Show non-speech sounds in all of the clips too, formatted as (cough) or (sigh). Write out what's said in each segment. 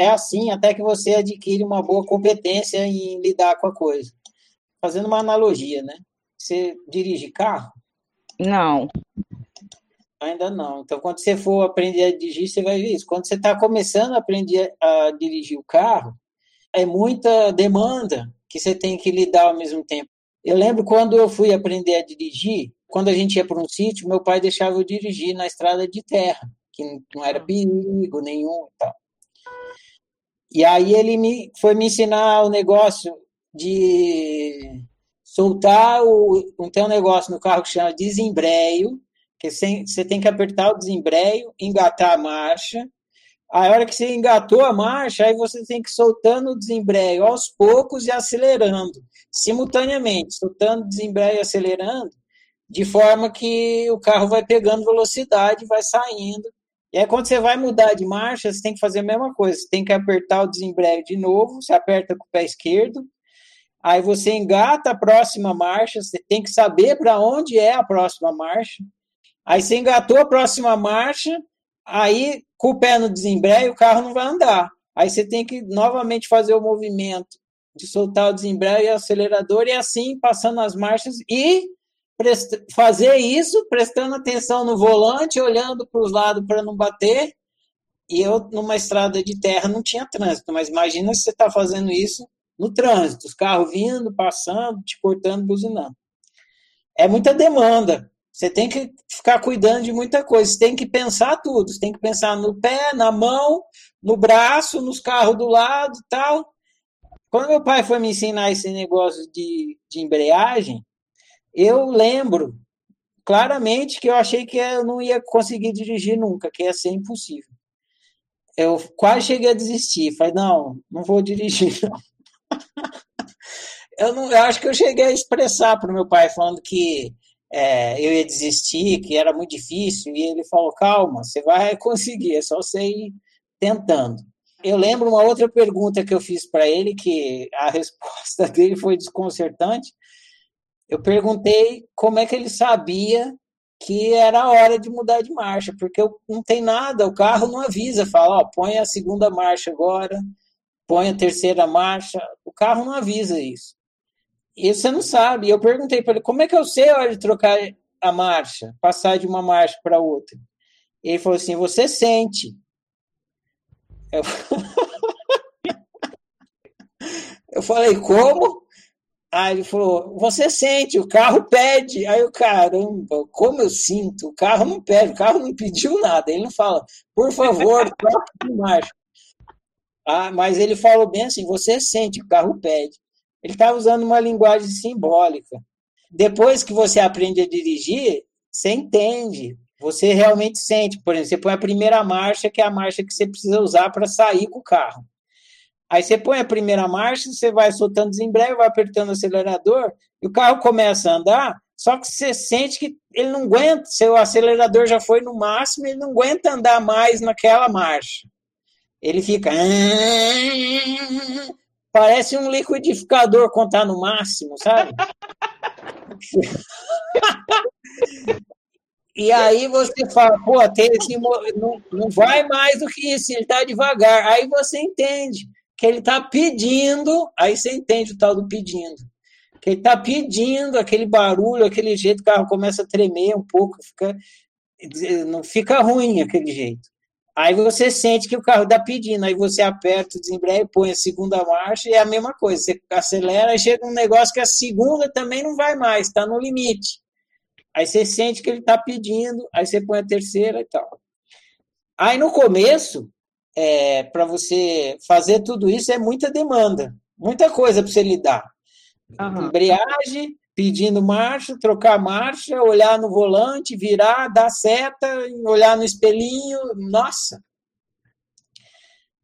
é assim até que você adquire uma boa competência em lidar com a coisa. Fazendo uma analogia, né? Você dirige carro? Não. Ainda não. Então, quando você for aprender a dirigir, você vai ver isso. Quando você está começando a aprender a dirigir o carro, é muita demanda que você tem que lidar ao mesmo tempo. Eu lembro quando eu fui aprender a dirigir, quando a gente ia para um sítio, meu pai deixava eu dirigir na estrada de terra, que não era perigo nenhum e tal. E aí ele me, foi me ensinar o negócio de soltar o. Tem um negócio no carro que chama desembreio, que você tem que apertar o desembreio, engatar a marcha. A hora que você engatou a marcha, aí você tem que ir soltando o desembreio aos poucos e acelerando, simultaneamente, soltando o desembreio e acelerando, de forma que o carro vai pegando velocidade, vai saindo. E aí, quando você vai mudar de marcha, você tem que fazer a mesma coisa. Você tem que apertar o desembreio de novo, você aperta com o pé esquerdo, aí você engata a próxima marcha, você tem que saber para onde é a próxima marcha. Aí você engatou a próxima marcha, aí com o pé no desembreio, o carro não vai andar. Aí você tem que novamente fazer o movimento de soltar o desembreio e o acelerador, e assim passando as marchas e fazer isso prestando atenção no volante, olhando para os lados para não bater. E eu, numa estrada de terra, não tinha trânsito, mas imagina se você está fazendo isso no trânsito, os carros vindo, passando, te cortando, buzinando. É muita demanda. Você tem que ficar cuidando de muita coisa. Você tem que pensar tudo. Você tem que pensar no pé, na mão, no braço, nos carros do lado tal. Quando meu pai foi me ensinar esse negócio de, de embreagem, eu lembro claramente que eu achei que eu não ia conseguir dirigir nunca, que ia ser impossível. Eu quase cheguei a desistir. Falei, não, não vou dirigir, não. (laughs) eu, não, eu acho que eu cheguei a expressar para o meu pai, falando que é, eu ia desistir, que era muito difícil, e ele falou, calma, você vai (laughs) conseguir, é só você ir tentando. Eu lembro uma outra pergunta que eu fiz para ele, que a (laughs) resposta dele foi desconcertante, eu perguntei como é que ele sabia que era a hora de mudar de marcha, porque não tem nada, o carro não avisa, fala, ó, põe a segunda marcha agora, põe a terceira marcha, o carro não avisa isso. E você não sabe. Eu perguntei para ele, como é que eu sei a hora de trocar a marcha, passar de uma marcha para outra? Ele falou assim, você sente. Eu... (laughs) eu falei, como? Aí ele falou: Você sente, o carro pede. Aí o caramba, como eu sinto? O carro não pede, o carro não pediu nada. Ele não fala, por favor, troque de marcha. Ah, mas ele falou bem assim: Você sente, o carro pede. Ele estava usando uma linguagem simbólica. Depois que você aprende a dirigir, você entende. Você realmente sente. Por exemplo, você põe a primeira marcha, que é a marcha que você precisa usar para sair com o carro. Aí você põe a primeira marcha, você vai soltando desembreio, vai apertando o acelerador, e o carro começa a andar, só que você sente que ele não aguenta, seu acelerador já foi no máximo, ele não aguenta andar mais naquela marcha. Ele fica. (laughs) Parece um liquidificador quando no máximo, sabe? (laughs) E aí você fala, pô, esse, não, não vai mais do que isso, ele está devagar. Aí você entende que ele está pedindo, aí você entende o tal do pedindo, que ele está pedindo aquele barulho, aquele jeito, o carro começa a tremer um pouco, fica, não fica ruim aquele jeito. Aí você sente que o carro está pedindo, aí você aperta o desembreio, põe a segunda marcha e é a mesma coisa. Você acelera e chega um negócio que a segunda também não vai mais, está no limite. Aí você sente que ele está pedindo, aí você põe a terceira e tal. Aí no começo, é, para você fazer tudo isso é muita demanda, muita coisa para você lidar. Uhum. Embreagem, pedindo marcha, trocar marcha, olhar no volante, virar, dar seta, olhar no espelhinho, nossa.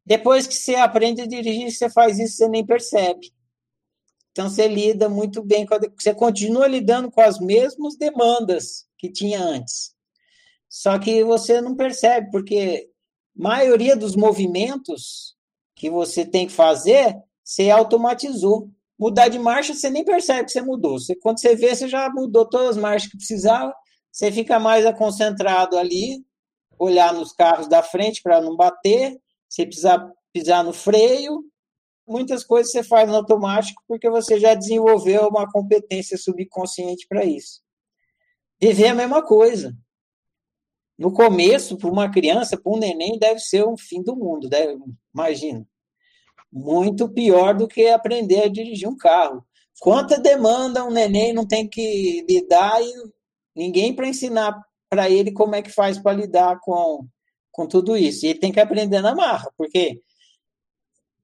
Depois que você aprende a dirigir, você faz isso, você nem percebe. Então você lida muito bem, você continua lidando com as mesmas demandas que tinha antes. Só que você não percebe, porque maioria dos movimentos que você tem que fazer, você automatizou. Mudar de marcha, você nem percebe que você mudou. Você, quando você vê, você já mudou todas as marchas que precisava, você fica mais concentrado ali, olhar nos carros da frente para não bater, se precisar pisar no freio. Muitas coisas você faz no automático porque você já desenvolveu uma competência subconsciente para isso. Viver é a mesma coisa. No começo, para uma criança, para um neném, deve ser um fim do mundo, deve, imagina. Muito pior do que aprender a dirigir um carro. Quanta demanda um neném não tem que lidar e ninguém para ensinar para ele como é que faz para lidar com, com tudo isso. E ele tem que aprender na marra, porque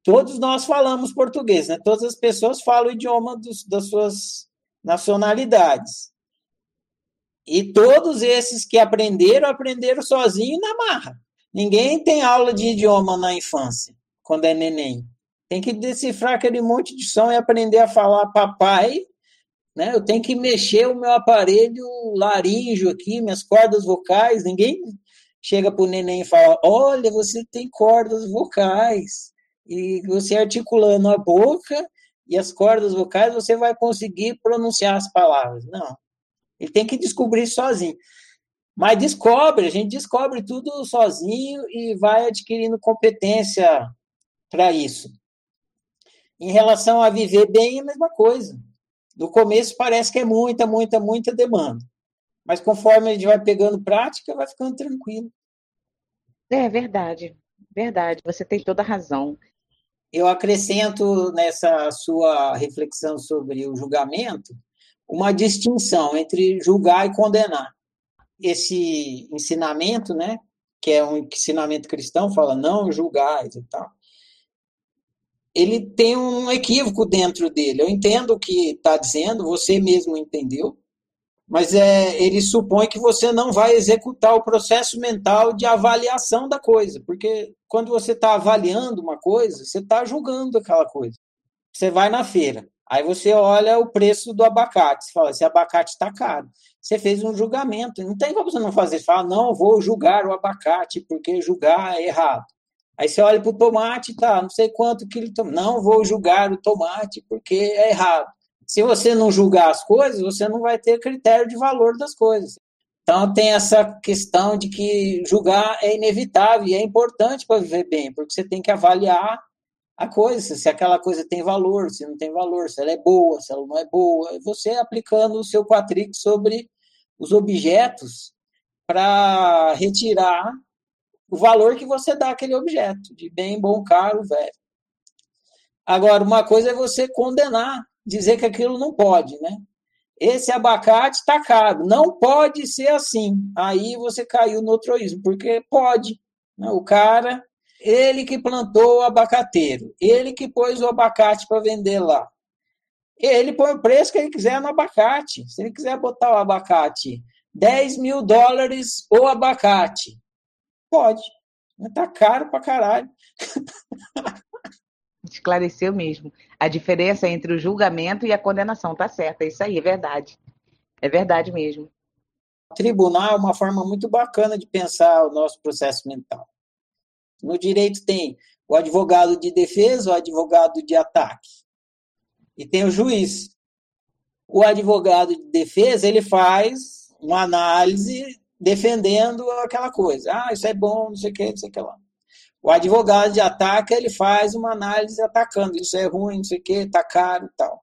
todos nós falamos português, né? Todas as pessoas falam o idioma dos, das suas nacionalidades. E todos esses que aprenderam, aprenderam sozinho na marra. Ninguém tem aula de idioma na infância, quando é neném. Tem que decifrar aquele monte de som e aprender a falar papai. Né? Eu tenho que mexer o meu aparelho laríngeo aqui, minhas cordas vocais. Ninguém chega para o neném e fala: Olha, você tem cordas vocais. E você articulando a boca e as cordas vocais, você vai conseguir pronunciar as palavras. Não. Ele tem que descobrir sozinho. Mas descobre, a gente descobre tudo sozinho e vai adquirindo competência para isso. Em relação a viver bem, é a mesma coisa. No começo parece que é muita, muita, muita demanda. Mas conforme a gente vai pegando prática, vai ficando tranquilo. É verdade, verdade. Você tem toda a razão. Eu acrescento nessa sua reflexão sobre o julgamento uma distinção entre julgar e condenar. Esse ensinamento, né, que é um ensinamento cristão, fala não julgar e tal. Ele tem um equívoco dentro dele. Eu entendo o que está dizendo, você mesmo entendeu, mas é, ele supõe que você não vai executar o processo mental de avaliação da coisa, porque quando você está avaliando uma coisa, você está julgando aquela coisa. Você vai na feira, Aí você olha o preço do abacate, você fala, esse abacate está caro. Você fez um julgamento, não tem como você não fazer. Você fala, não, vou julgar o abacate, porque julgar é errado. Aí você olha para o tomate, tá, não sei quanto que ele Não vou julgar o tomate, porque é errado. Se você não julgar as coisas, você não vai ter critério de valor das coisas. Então tem essa questão de que julgar é inevitável e é importante para viver bem, porque você tem que avaliar a coisa, se aquela coisa tem valor, se não tem valor, se ela é boa, se ela não é boa. Você aplicando o seu quatric sobre os objetos para retirar o valor que você dá àquele objeto, de bem, bom, caro, velho. Agora, uma coisa é você condenar, dizer que aquilo não pode, né? Esse abacate está caro, não pode ser assim. Aí você caiu no troísmo, porque pode. Né? O cara ele que plantou o abacateiro, ele que pôs o abacate para vender lá. Ele põe o preço que ele quiser no abacate. Se ele quiser botar o abacate 10 mil dólares o abacate, pode. Mas tá caro pra caralho. (laughs) Esclareceu mesmo. A diferença entre o julgamento e a condenação, tá certa. Isso aí é verdade. É verdade mesmo. O tribunal é uma forma muito bacana de pensar o nosso processo mental. No direito tem o advogado de defesa, o advogado de ataque. E tem o juiz. O advogado de defesa, ele faz uma análise defendendo aquela coisa. Ah, isso é bom, não sei o que, não sei o que lá. O advogado de ataque, ele faz uma análise atacando. Isso é ruim, não sei o que, está caro e tal.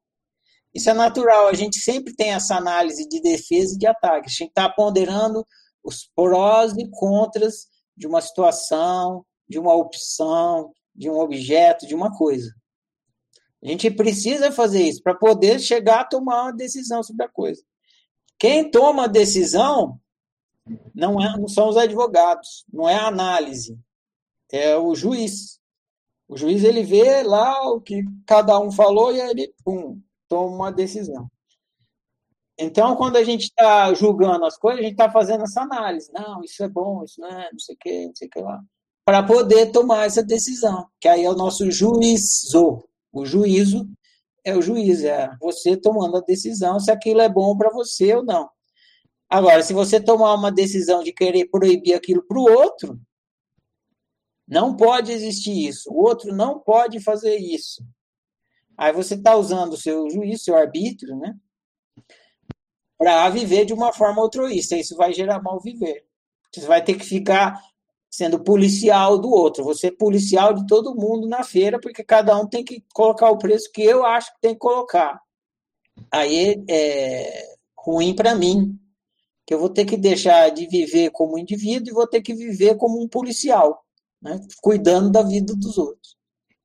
Isso é natural. A gente sempre tem essa análise de defesa e de ataque. A gente está ponderando os prós e contras de uma situação, de uma opção, de um objeto, de uma coisa. A gente precisa fazer isso para poder chegar a tomar uma decisão sobre a coisa. Quem toma a decisão não, é, não são os advogados, não é a análise, é o juiz. O juiz ele vê lá o que cada um falou e aí ele pum, toma uma decisão. Então, quando a gente está julgando as coisas, a gente está fazendo essa análise. Não, isso é bom, isso não é, não sei o que, não sei o que lá para poder tomar essa decisão, que aí é o nosso juízo. O juízo é o juiz, é você tomando a decisão se aquilo é bom para você ou não. Agora, se você tomar uma decisão de querer proibir aquilo para o outro, não pode existir isso. O outro não pode fazer isso. Aí você está usando o seu juízo, seu arbítrio, né? Para viver de uma forma altruísta. Isso vai gerar mal viver. Você vai ter que ficar sendo policial do outro. Você é policial de todo mundo na feira, porque cada um tem que colocar o preço que eu acho que tem que colocar. Aí é ruim para mim, que eu vou ter que deixar de viver como indivíduo e vou ter que viver como um policial, né? cuidando da vida dos outros.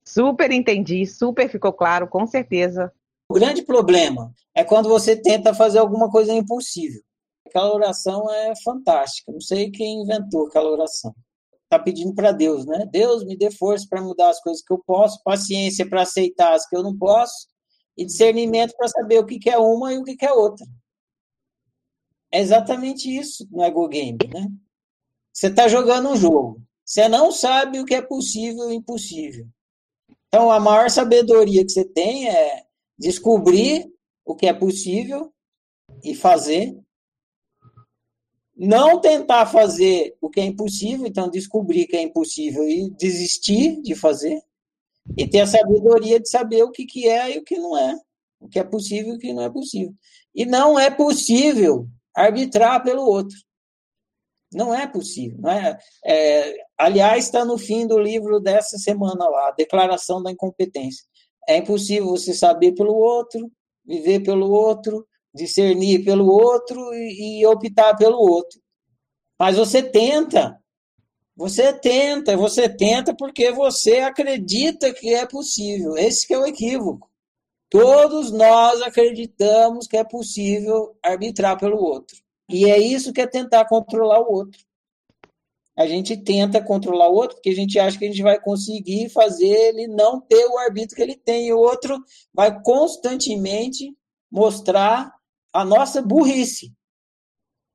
Super entendi, super ficou claro, com certeza. O grande problema é quando você tenta fazer alguma coisa impossível. Aquela oração é fantástica. Não sei quem inventou aquela oração. Está pedindo para Deus, né? Deus me dê força para mudar as coisas que eu posso, paciência para aceitar as que eu não posso e discernimento para saber o que é uma e o que é outra. É exatamente isso no Ego Game, né? Você está jogando um jogo. Você não sabe o que é possível e impossível. Então, a maior sabedoria que você tem é descobrir o que é possível e fazer. Não tentar fazer o que é impossível, então descobrir que é impossível e desistir de fazer. E ter a sabedoria de saber o que, que é e o que não é. O que é possível e o que não é possível. E não é possível arbitrar pelo outro. Não é possível. Não é, é aliás, está no fim do livro dessa semana lá, Declaração da Incompetência. É impossível você saber pelo outro, viver pelo outro, discernir pelo outro e, e optar pelo outro. Mas você tenta. Você tenta, você tenta porque você acredita que é possível. Esse é o equívoco. Todos nós acreditamos que é possível arbitrar pelo outro. E é isso que é tentar controlar o outro. A gente tenta controlar o outro porque a gente acha que a gente vai conseguir fazer ele não ter o arbítrio que ele tem. E o outro vai constantemente mostrar a nossa burrice.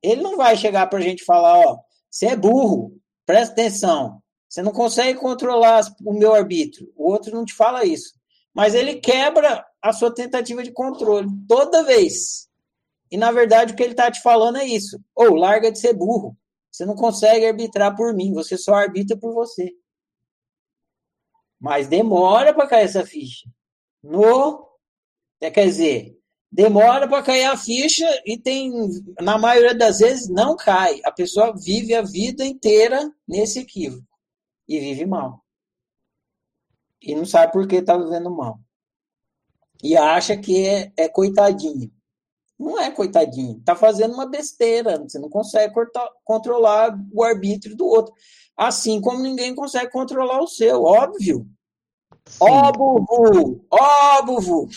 Ele não vai chegar para a gente falar: ó, você é burro, presta atenção, você não consegue controlar o meu arbítrio. O outro não te fala isso. Mas ele quebra a sua tentativa de controle toda vez. E na verdade o que ele está te falando é isso. Ou oh, larga de ser burro. Você não consegue arbitrar por mim, você só arbitra por você. Mas demora para cair essa ficha. No, quer dizer, demora para cair a ficha e tem, na maioria das vezes, não cai. A pessoa vive a vida inteira nesse equívoco e vive mal. E não sabe por que está vivendo mal. E acha que é, é coitadinho. Não é coitadinho, está fazendo uma besteira, você não consegue cortar, controlar o arbítrio do outro. Assim como ninguém consegue controlar o seu, óbvio. Ó, bubu!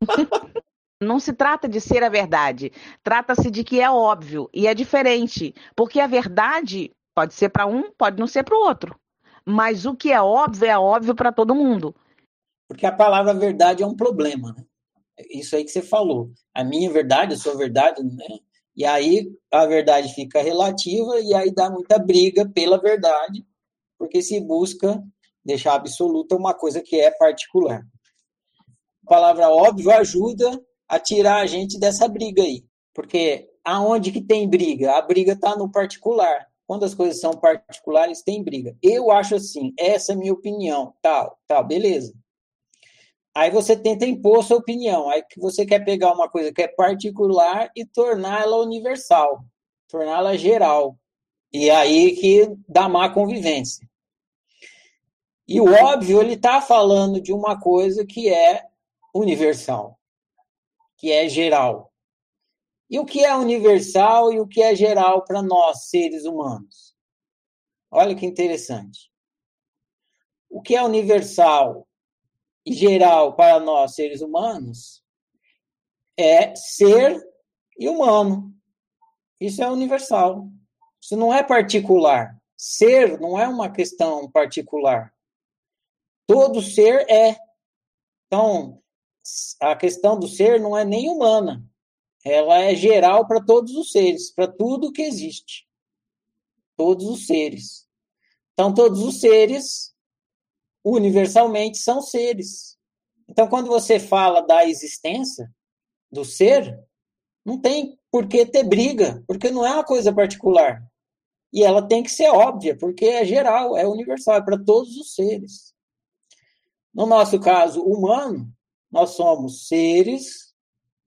(laughs) Não se trata de ser a verdade, trata-se de que é óbvio e é diferente, porque a verdade pode ser para um, pode não ser para o outro. Mas o que é óbvio é óbvio para todo mundo. Porque a palavra verdade é um problema, né? isso aí que você falou. A minha verdade, a sua verdade, né? E aí a verdade fica relativa e aí dá muita briga pela verdade, porque se busca deixar absoluta uma coisa que é particular. A palavra óbvio ajuda a tirar a gente dessa briga aí, porque aonde que tem briga? A briga está no particular. Quando as coisas são particulares, tem briga. Eu acho assim, essa é a minha opinião, tal, tal, beleza. Aí você tenta impor sua opinião. Aí que você quer pegar uma coisa que é particular e torná-la universal, torná-la geral. E aí que dá má convivência. E o óbvio, ele está falando de uma coisa que é universal, que é geral. E o que é universal e o que é geral para nós, seres humanos? Olha que interessante. O que é universal e geral para nós, seres humanos, é ser e humano. Isso é universal. Isso não é particular. Ser não é uma questão particular. Todo ser é. Então, a questão do ser não é nem humana. Ela é geral para todos os seres, para tudo que existe. Todos os seres. Então, todos os seres universalmente são seres. Então, quando você fala da existência do ser, não tem por que ter briga, porque não é uma coisa particular. E ela tem que ser óbvia, porque é geral, é universal, é para todos os seres. No nosso caso humano, nós somos seres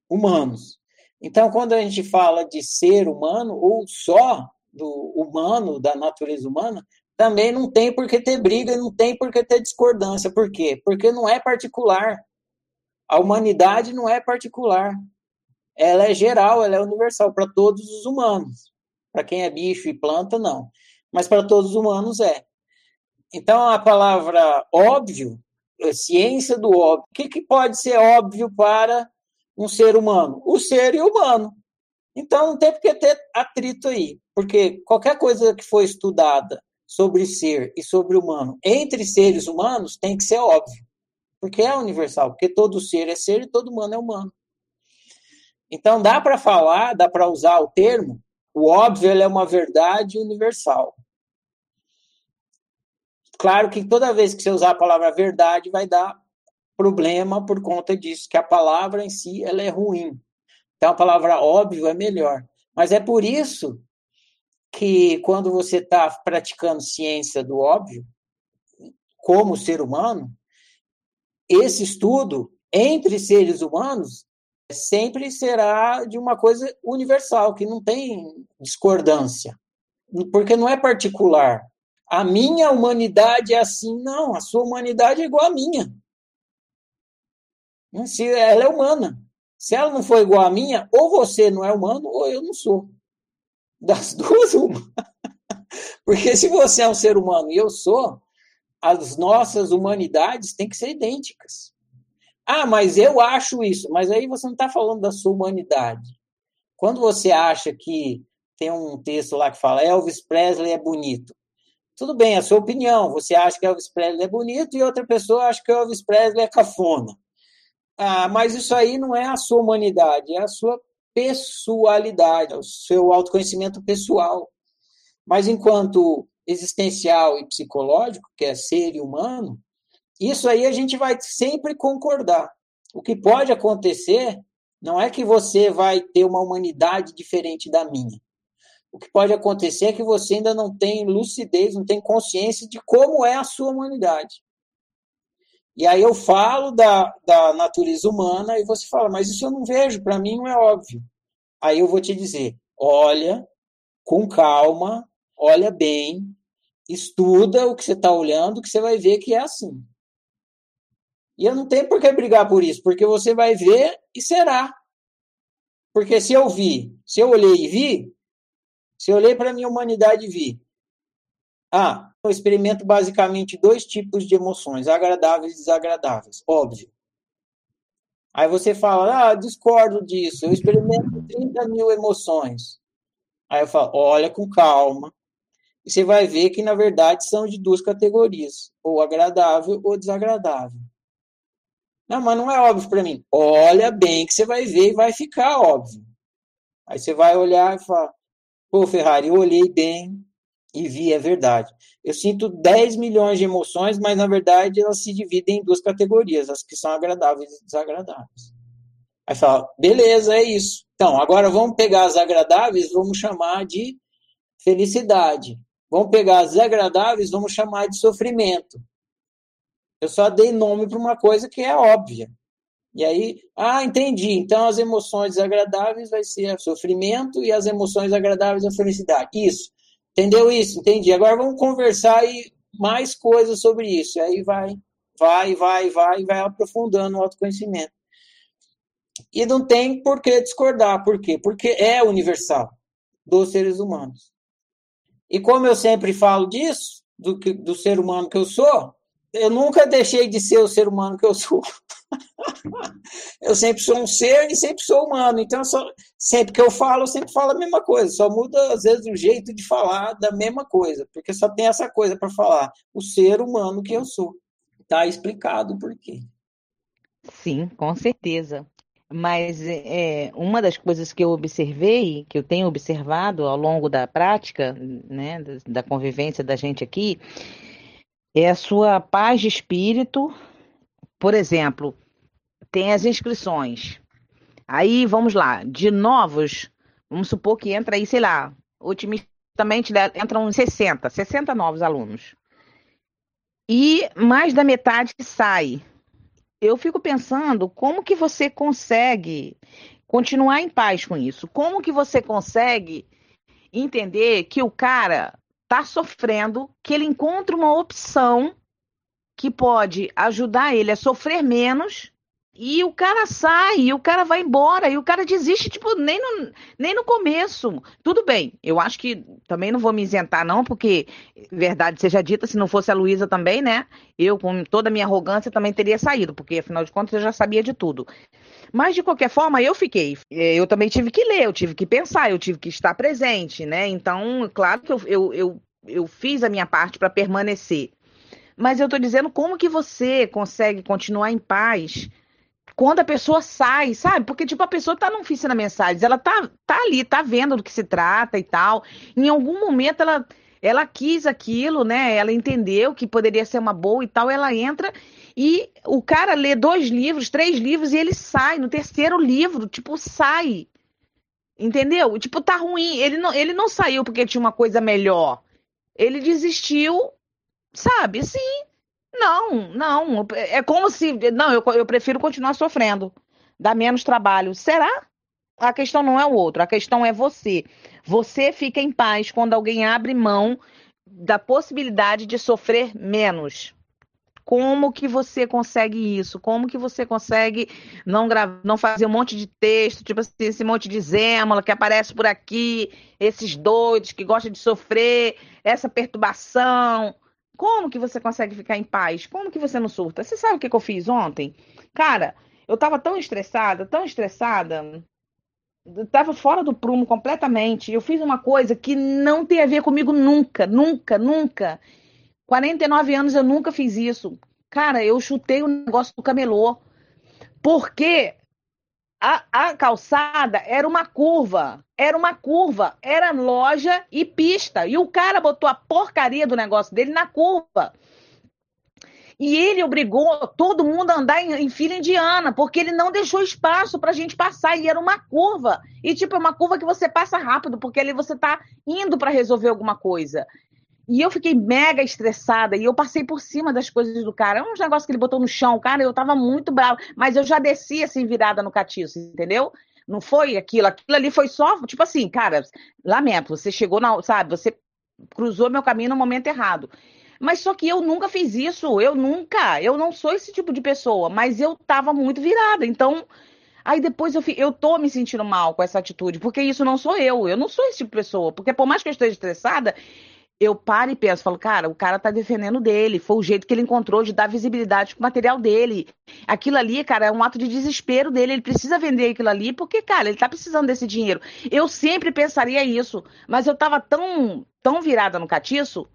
humanos. Então, quando a gente fala de ser humano, ou só do humano, da natureza humana, também não tem por que ter briga, não tem por que ter discordância. Por quê? Porque não é particular. A humanidade não é particular. Ela é geral, ela é universal para todos os humanos. Para quem é bicho e planta, não. Mas para todos os humanos é. Então, a palavra óbvio, ciência do óbvio, o que, que pode ser óbvio para um ser humano? O ser e o humano. Então, não tem por que ter atrito aí, porque qualquer coisa que for estudada sobre ser e sobre humano entre seres humanos tem que ser óbvio, porque é universal, porque todo ser é ser e todo humano é humano. Então, dá para falar, dá para usar o termo, o óbvio é uma verdade universal. Claro que toda vez que você usar a palavra verdade, vai dar problema por conta disso, que a palavra em si ela é ruim. Então, a palavra óbvio é melhor. Mas é por isso que, quando você está praticando ciência do óbvio, como ser humano, esse estudo entre seres humanos sempre será de uma coisa universal, que não tem discordância. Porque não é particular. A minha humanidade é assim, não, a sua humanidade é igual à minha. Se ela é humana. Se ela não for igual à minha, ou você não é humano, ou eu não sou. Das (laughs) duas, uma. Porque se você é um ser humano e eu sou, as nossas humanidades têm que ser idênticas. Ah, mas eu acho isso. Mas aí você não está falando da sua humanidade. Quando você acha que tem um texto lá que fala Elvis Presley é bonito. Tudo bem, a sua opinião. Você acha que Elvis Presley é bonito e outra pessoa acha que Elvis Presley é cafona. Ah, mas isso aí não é a sua humanidade, é a sua pessoalidade, é o seu autoconhecimento pessoal. Mas enquanto existencial e psicológico, que é ser humano, isso aí a gente vai sempre concordar. O que pode acontecer não é que você vai ter uma humanidade diferente da minha. O que pode acontecer é que você ainda não tem lucidez, não tem consciência de como é a sua humanidade. E aí eu falo da, da natureza humana e você fala, mas isso eu não vejo, para mim não é óbvio. Aí eu vou te dizer, olha com calma, olha bem, estuda o que você está olhando, que você vai ver que é assim. E eu não tenho por que brigar por isso, porque você vai ver e será. Porque se eu vi, se eu olhei e vi, se eu olhei para a minha humanidade e vi, ah, eu experimento basicamente dois tipos de emoções, agradáveis e desagradáveis, óbvio. Aí você fala, ah, discordo disso, eu experimento 30 mil emoções. Aí eu falo, olha com calma, e você vai ver que, na verdade, são de duas categorias, ou agradável ou desagradável. Não, mas não é óbvio para mim. Olha bem que você vai ver e vai ficar óbvio. Aí você vai olhar e fala, pô, Ferrari, eu olhei bem, e vi, é verdade. Eu sinto 10 milhões de emoções, mas na verdade elas se dividem em duas categorias, as que são agradáveis e desagradáveis. Aí fala, beleza, é isso. Então, agora vamos pegar as agradáveis, vamos chamar de felicidade. Vamos pegar as desagradáveis, vamos chamar de sofrimento. Eu só dei nome para uma coisa que é óbvia. E aí, ah, entendi. Então as emoções desagradáveis vai ser sofrimento e as emoções agradáveis a felicidade. Isso. Entendeu isso? Entendi. Agora vamos conversar e mais coisas sobre isso. Aí vai, vai, vai, vai, vai aprofundando o autoconhecimento. E não tem por que discordar. Por quê? Porque é universal dos seres humanos. E como eu sempre falo disso, do, do ser humano que eu sou, eu nunca deixei de ser o ser humano que eu sou. (laughs) eu sempre sou um ser e sempre sou humano. Então, só, sempre que eu falo, eu sempre falo a mesma coisa. Só muda, às vezes, o jeito de falar da mesma coisa. Porque só tem essa coisa para falar. O ser humano que eu sou. Está explicado por quê. Sim, com certeza. Mas é, uma das coisas que eu observei, que eu tenho observado ao longo da prática, né, da convivência da gente aqui, é a sua paz de espírito. Por exemplo, tem as inscrições. Aí, vamos lá, de novos, vamos supor que entra aí, sei lá, otimistamente entram 60, 60 novos alunos. E mais da metade sai. Eu fico pensando como que você consegue continuar em paz com isso? Como que você consegue entender que o cara está sofrendo, que ele encontre uma opção que pode ajudar ele a sofrer menos e o cara sai, e o cara vai embora, e o cara desiste, tipo, nem no, nem no começo. Tudo bem, eu acho que também não vou me isentar, não, porque, verdade seja dita, se não fosse a Luísa também, né? Eu, com toda a minha arrogância, também teria saído, porque afinal de contas eu já sabia de tudo. Mas, de qualquer forma, eu fiquei. Eu também tive que ler, eu tive que pensar, eu tive que estar presente, né? Então, claro que eu, eu, eu, eu fiz a minha parte para permanecer. Mas eu estou dizendo como que você consegue continuar em paz quando a pessoa sai, sabe? Porque, tipo, a pessoa tá não oficina mensagens, ela tá, tá ali, tá vendo do que se trata e tal. Em algum momento ela, ela quis aquilo, né? Ela entendeu que poderia ser uma boa e tal, ela entra e o cara lê dois livros, três livros e ele sai no terceiro livro, tipo, sai. Entendeu? Tipo, tá ruim. Ele não, ele não saiu porque tinha uma coisa melhor. Ele desistiu, sabe? Sim, não, não. É como se. Não, eu, eu prefiro continuar sofrendo. Dá menos trabalho. Será? A questão não é o outro, a questão é você. Você fica em paz quando alguém abre mão da possibilidade de sofrer menos. Como que você consegue isso? Como que você consegue não, gravar, não fazer um monte de texto, tipo assim, esse monte de zêmola que aparece por aqui, esses doidos que gostam de sofrer, essa perturbação. Como que você consegue ficar em paz? Como que você não surta? Você sabe o que, que eu fiz ontem? Cara, eu tava tão estressada, tão estressada, eu tava fora do prumo completamente. Eu fiz uma coisa que não tem a ver comigo nunca, nunca, nunca. 49 anos eu nunca fiz isso. Cara, eu chutei o negócio do camelô. Porque a, a calçada era uma curva. Era uma curva. Era loja e pista. E o cara botou a porcaria do negócio dele na curva. E ele obrigou todo mundo a andar em, em fila indiana, porque ele não deixou espaço para a gente passar. E era uma curva. E, tipo, é uma curva que você passa rápido, porque ali você está indo para resolver alguma coisa. E eu fiquei mega estressada e eu passei por cima das coisas do cara. É um negócio que ele botou no chão, cara, eu tava muito brava, mas eu já desci assim virada no catiço, entendeu? Não foi aquilo, aquilo ali foi só, tipo assim, cara, lamento, você chegou na, sabe, você cruzou meu caminho no momento errado. Mas só que eu nunca fiz isso, eu nunca, eu não sou esse tipo de pessoa, mas eu tava muito virada. Então, aí depois eu, eu tô me sentindo mal com essa atitude, porque isso não sou eu, eu não sou esse tipo de pessoa, porque por mais que eu esteja estressada, eu paro e penso, falo, cara, o cara tá defendendo dele, foi o jeito que ele encontrou de dar visibilidade pro material dele. Aquilo ali, cara, é um ato de desespero dele, ele precisa vender aquilo ali, porque, cara, ele tá precisando desse dinheiro. Eu sempre pensaria isso, mas eu tava tão, tão virada no catiço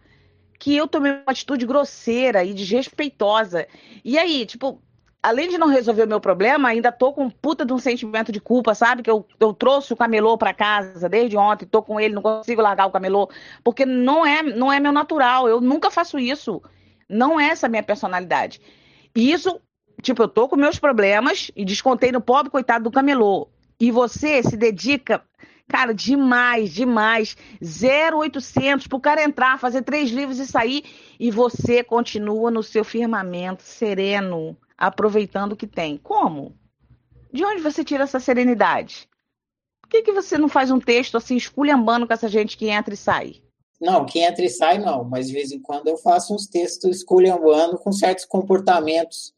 que eu tomei uma atitude grosseira e desrespeitosa. E aí, tipo, além de não resolver o meu problema, ainda tô com um puta de um sentimento de culpa, sabe? Que eu, eu trouxe o camelô para casa desde ontem, tô com ele, não consigo largar o camelô, porque não é, não é meu natural, eu nunca faço isso. Não é essa minha personalidade. E isso, tipo, eu tô com meus problemas e descontei no pobre coitado do camelô. E você se dedica, cara, demais, demais. 0,800 pro cara entrar, fazer três livros e sair. E você continua no seu firmamento, sereno, aproveitando o que tem. Como? De onde você tira essa serenidade? Por que, que você não faz um texto assim, esculhambando com essa gente que entra e sai? Não, que entra e sai não, mas de vez em quando eu faço uns textos esculhambando com certos comportamentos.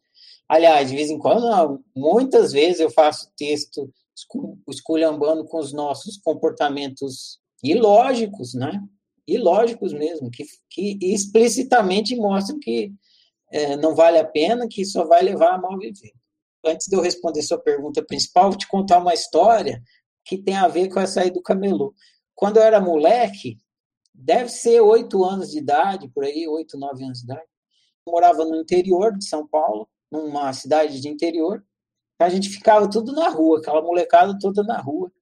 Aliás, de vez em quando não, muitas vezes eu faço texto esculhambando com os nossos comportamentos ilógicos, né? Ilógicos mesmo, que, que explicitamente mostram que é, não vale a pena, que só vai levar a mal viver. Antes de eu responder sua pergunta principal, vou te contar uma história que tem a ver com essa aí do camelô. Quando eu era moleque, deve ser oito anos de idade, por aí, oito, nove anos de idade, eu morava no interior de São Paulo, numa cidade de interior, a gente ficava tudo na rua, aquela molecada toda na rua.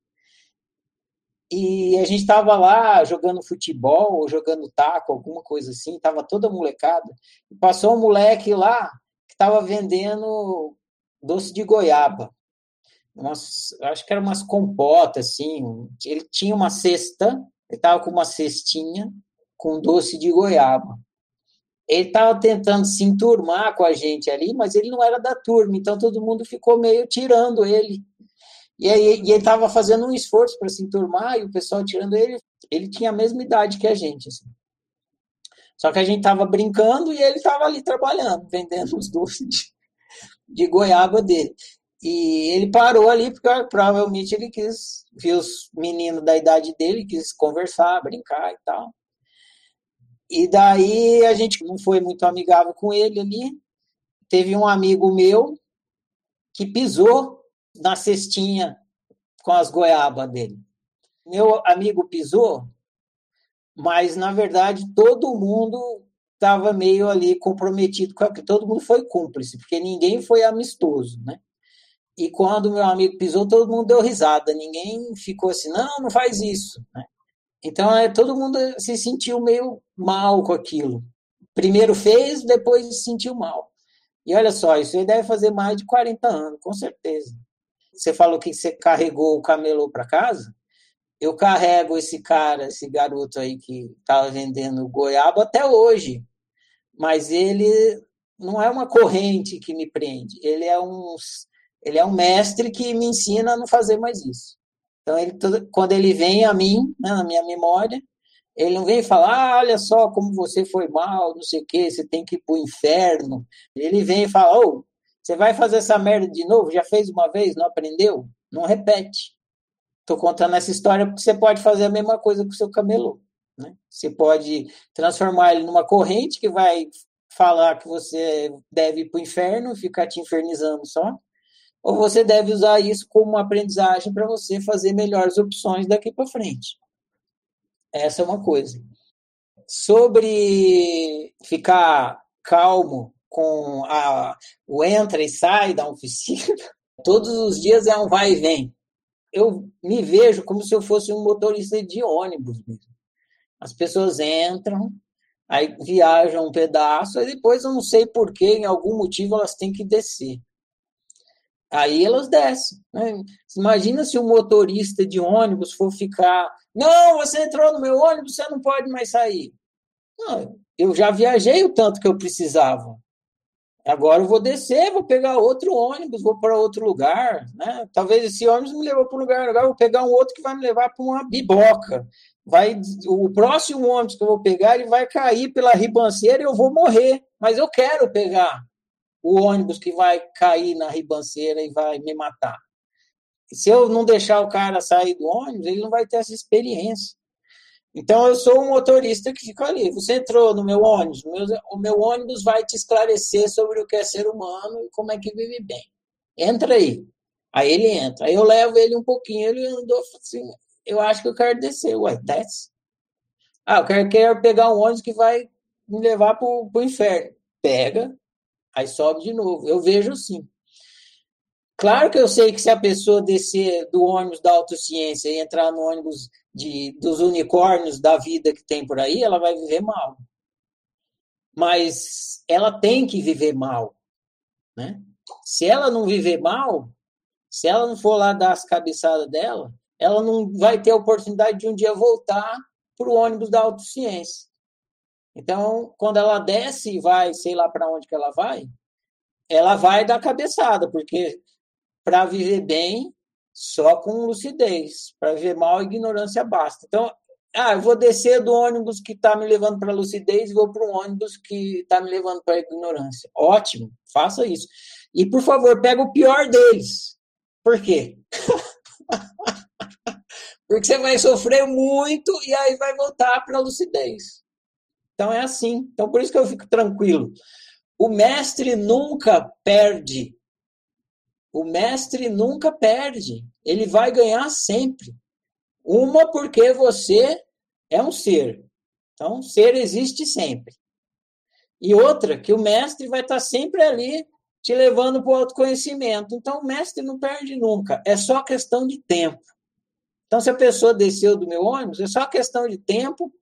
E a gente estava lá jogando futebol, ou jogando taco, alguma coisa assim, estava toda molecada. E passou um moleque lá que estava vendendo doce de goiaba. Umas, acho que eram umas compotas, assim. Ele tinha uma cesta, ele estava com uma cestinha com doce de goiaba. Ele estava tentando se enturmar com a gente ali, mas ele não era da turma, então todo mundo ficou meio tirando ele e, aí, e ele estava fazendo um esforço para se enturmar e o pessoal tirando ele. Ele tinha a mesma idade que a gente. Assim. Só que a gente estava brincando e ele estava ali trabalhando, vendendo os doces de, de goiaba dele. E ele parou ali porque provavelmente ele quis ver os meninos da idade dele, quis conversar, brincar e tal. E daí a gente não foi muito amigável com ele ali. Teve um amigo meu que pisou na cestinha com as goiabas dele. Meu amigo pisou, mas na verdade todo mundo estava meio ali comprometido com aquilo, todo mundo foi cúmplice, porque ninguém foi amistoso, né? E quando meu amigo pisou, todo mundo deu risada, ninguém ficou assim, não, não faz isso, né? Então é, todo mundo se sentiu meio mal com aquilo. Primeiro fez, depois se sentiu mal. E olha só, isso aí deve fazer mais de 40 anos, com certeza. Você falou que você carregou o camelô para casa? Eu carrego esse cara, esse garoto aí que estava vendendo goiaba até hoje. Mas ele não é uma corrente que me prende. Ele é um, ele é um mestre que me ensina a não fazer mais isso. Então, ele, quando ele vem a mim, né, na minha memória, ele não vem falar, ah, olha só como você foi mal, não sei o quê, você tem que ir para o inferno. Ele vem e fala, oh, você vai fazer essa merda de novo? Já fez uma vez, não aprendeu? Não repete. Estou contando essa história porque você pode fazer a mesma coisa com o seu camelô. Né? Você pode transformar ele numa corrente que vai falar que você deve ir para o inferno, ficar te infernizando só ou você deve usar isso como uma aprendizagem para você fazer melhores opções daqui para frente. Essa é uma coisa. Sobre ficar calmo com a, o entra e sai da oficina, (laughs) todos os dias é um vai e vem. Eu me vejo como se eu fosse um motorista de ônibus mesmo. As pessoas entram, aí viajam um pedaço, e depois eu não sei porquê, em algum motivo elas têm que descer. Aí elas descem. Né? Imagina se o motorista de ônibus for ficar. Não, você entrou no meu ônibus, você não pode mais sair. Não, eu já viajei o tanto que eu precisava. Agora eu vou descer, vou pegar outro ônibus, vou para outro lugar. Né? Talvez esse ônibus me levou para um lugar, agora vou pegar um outro que vai me levar para uma biboca. Vai, o próximo ônibus que eu vou pegar, ele vai cair pela ribanceira e eu vou morrer. Mas eu quero pegar o ônibus que vai cair na ribanceira e vai me matar. Se eu não deixar o cara sair do ônibus, ele não vai ter essa experiência. Então, eu sou um motorista que fica ali. Você entrou no meu ônibus, o meu ônibus vai te esclarecer sobre o que é ser humano e como é que vive bem. Entra aí. Aí ele entra. Aí eu levo ele um pouquinho, ele andou assim, eu acho que eu quero descer. Ué, desce. Ah, eu quero, quero pegar um ônibus que vai me levar para o inferno. Pega, Aí sobe de novo. Eu vejo sim. Claro que eu sei que se a pessoa descer do ônibus da autociência e entrar no ônibus de, dos unicórnios da vida que tem por aí, ela vai viver mal. Mas ela tem que viver mal. Né? Se ela não viver mal, se ela não for lá dar as cabeçadas dela, ela não vai ter a oportunidade de um dia voltar para o ônibus da autociência. Então, quando ela desce e vai, sei lá para onde que ela vai, ela vai dar cabeçada, porque para viver bem, só com lucidez. Para viver mal, ignorância basta. Então, ah, eu vou descer do ônibus que está me levando para lucidez e vou para um ônibus que está me levando para ignorância. Ótimo, faça isso. E, por favor, pega o pior deles. Por quê? (laughs) Porque você vai sofrer muito e aí vai voltar para a lucidez. Então é assim. Então por isso que eu fico tranquilo. O mestre nunca perde. O mestre nunca perde. Ele vai ganhar sempre. Uma porque você é um ser. Então, ser existe sempre. E outra, que o mestre vai estar sempre ali te levando para o autoconhecimento. Então, o mestre não perde nunca. É só questão de tempo. Então, se a pessoa desceu do meu ônibus, é só questão de tempo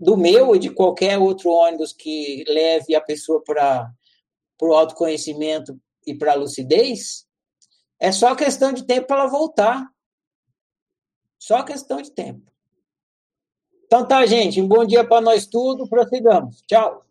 do meu e de qualquer outro ônibus que leve a pessoa para o autoconhecimento e para a lucidez, é só questão de tempo para ela voltar. Só questão de tempo. Então tá, gente. Um bom dia para nós tudo. Prossigamos. Tchau.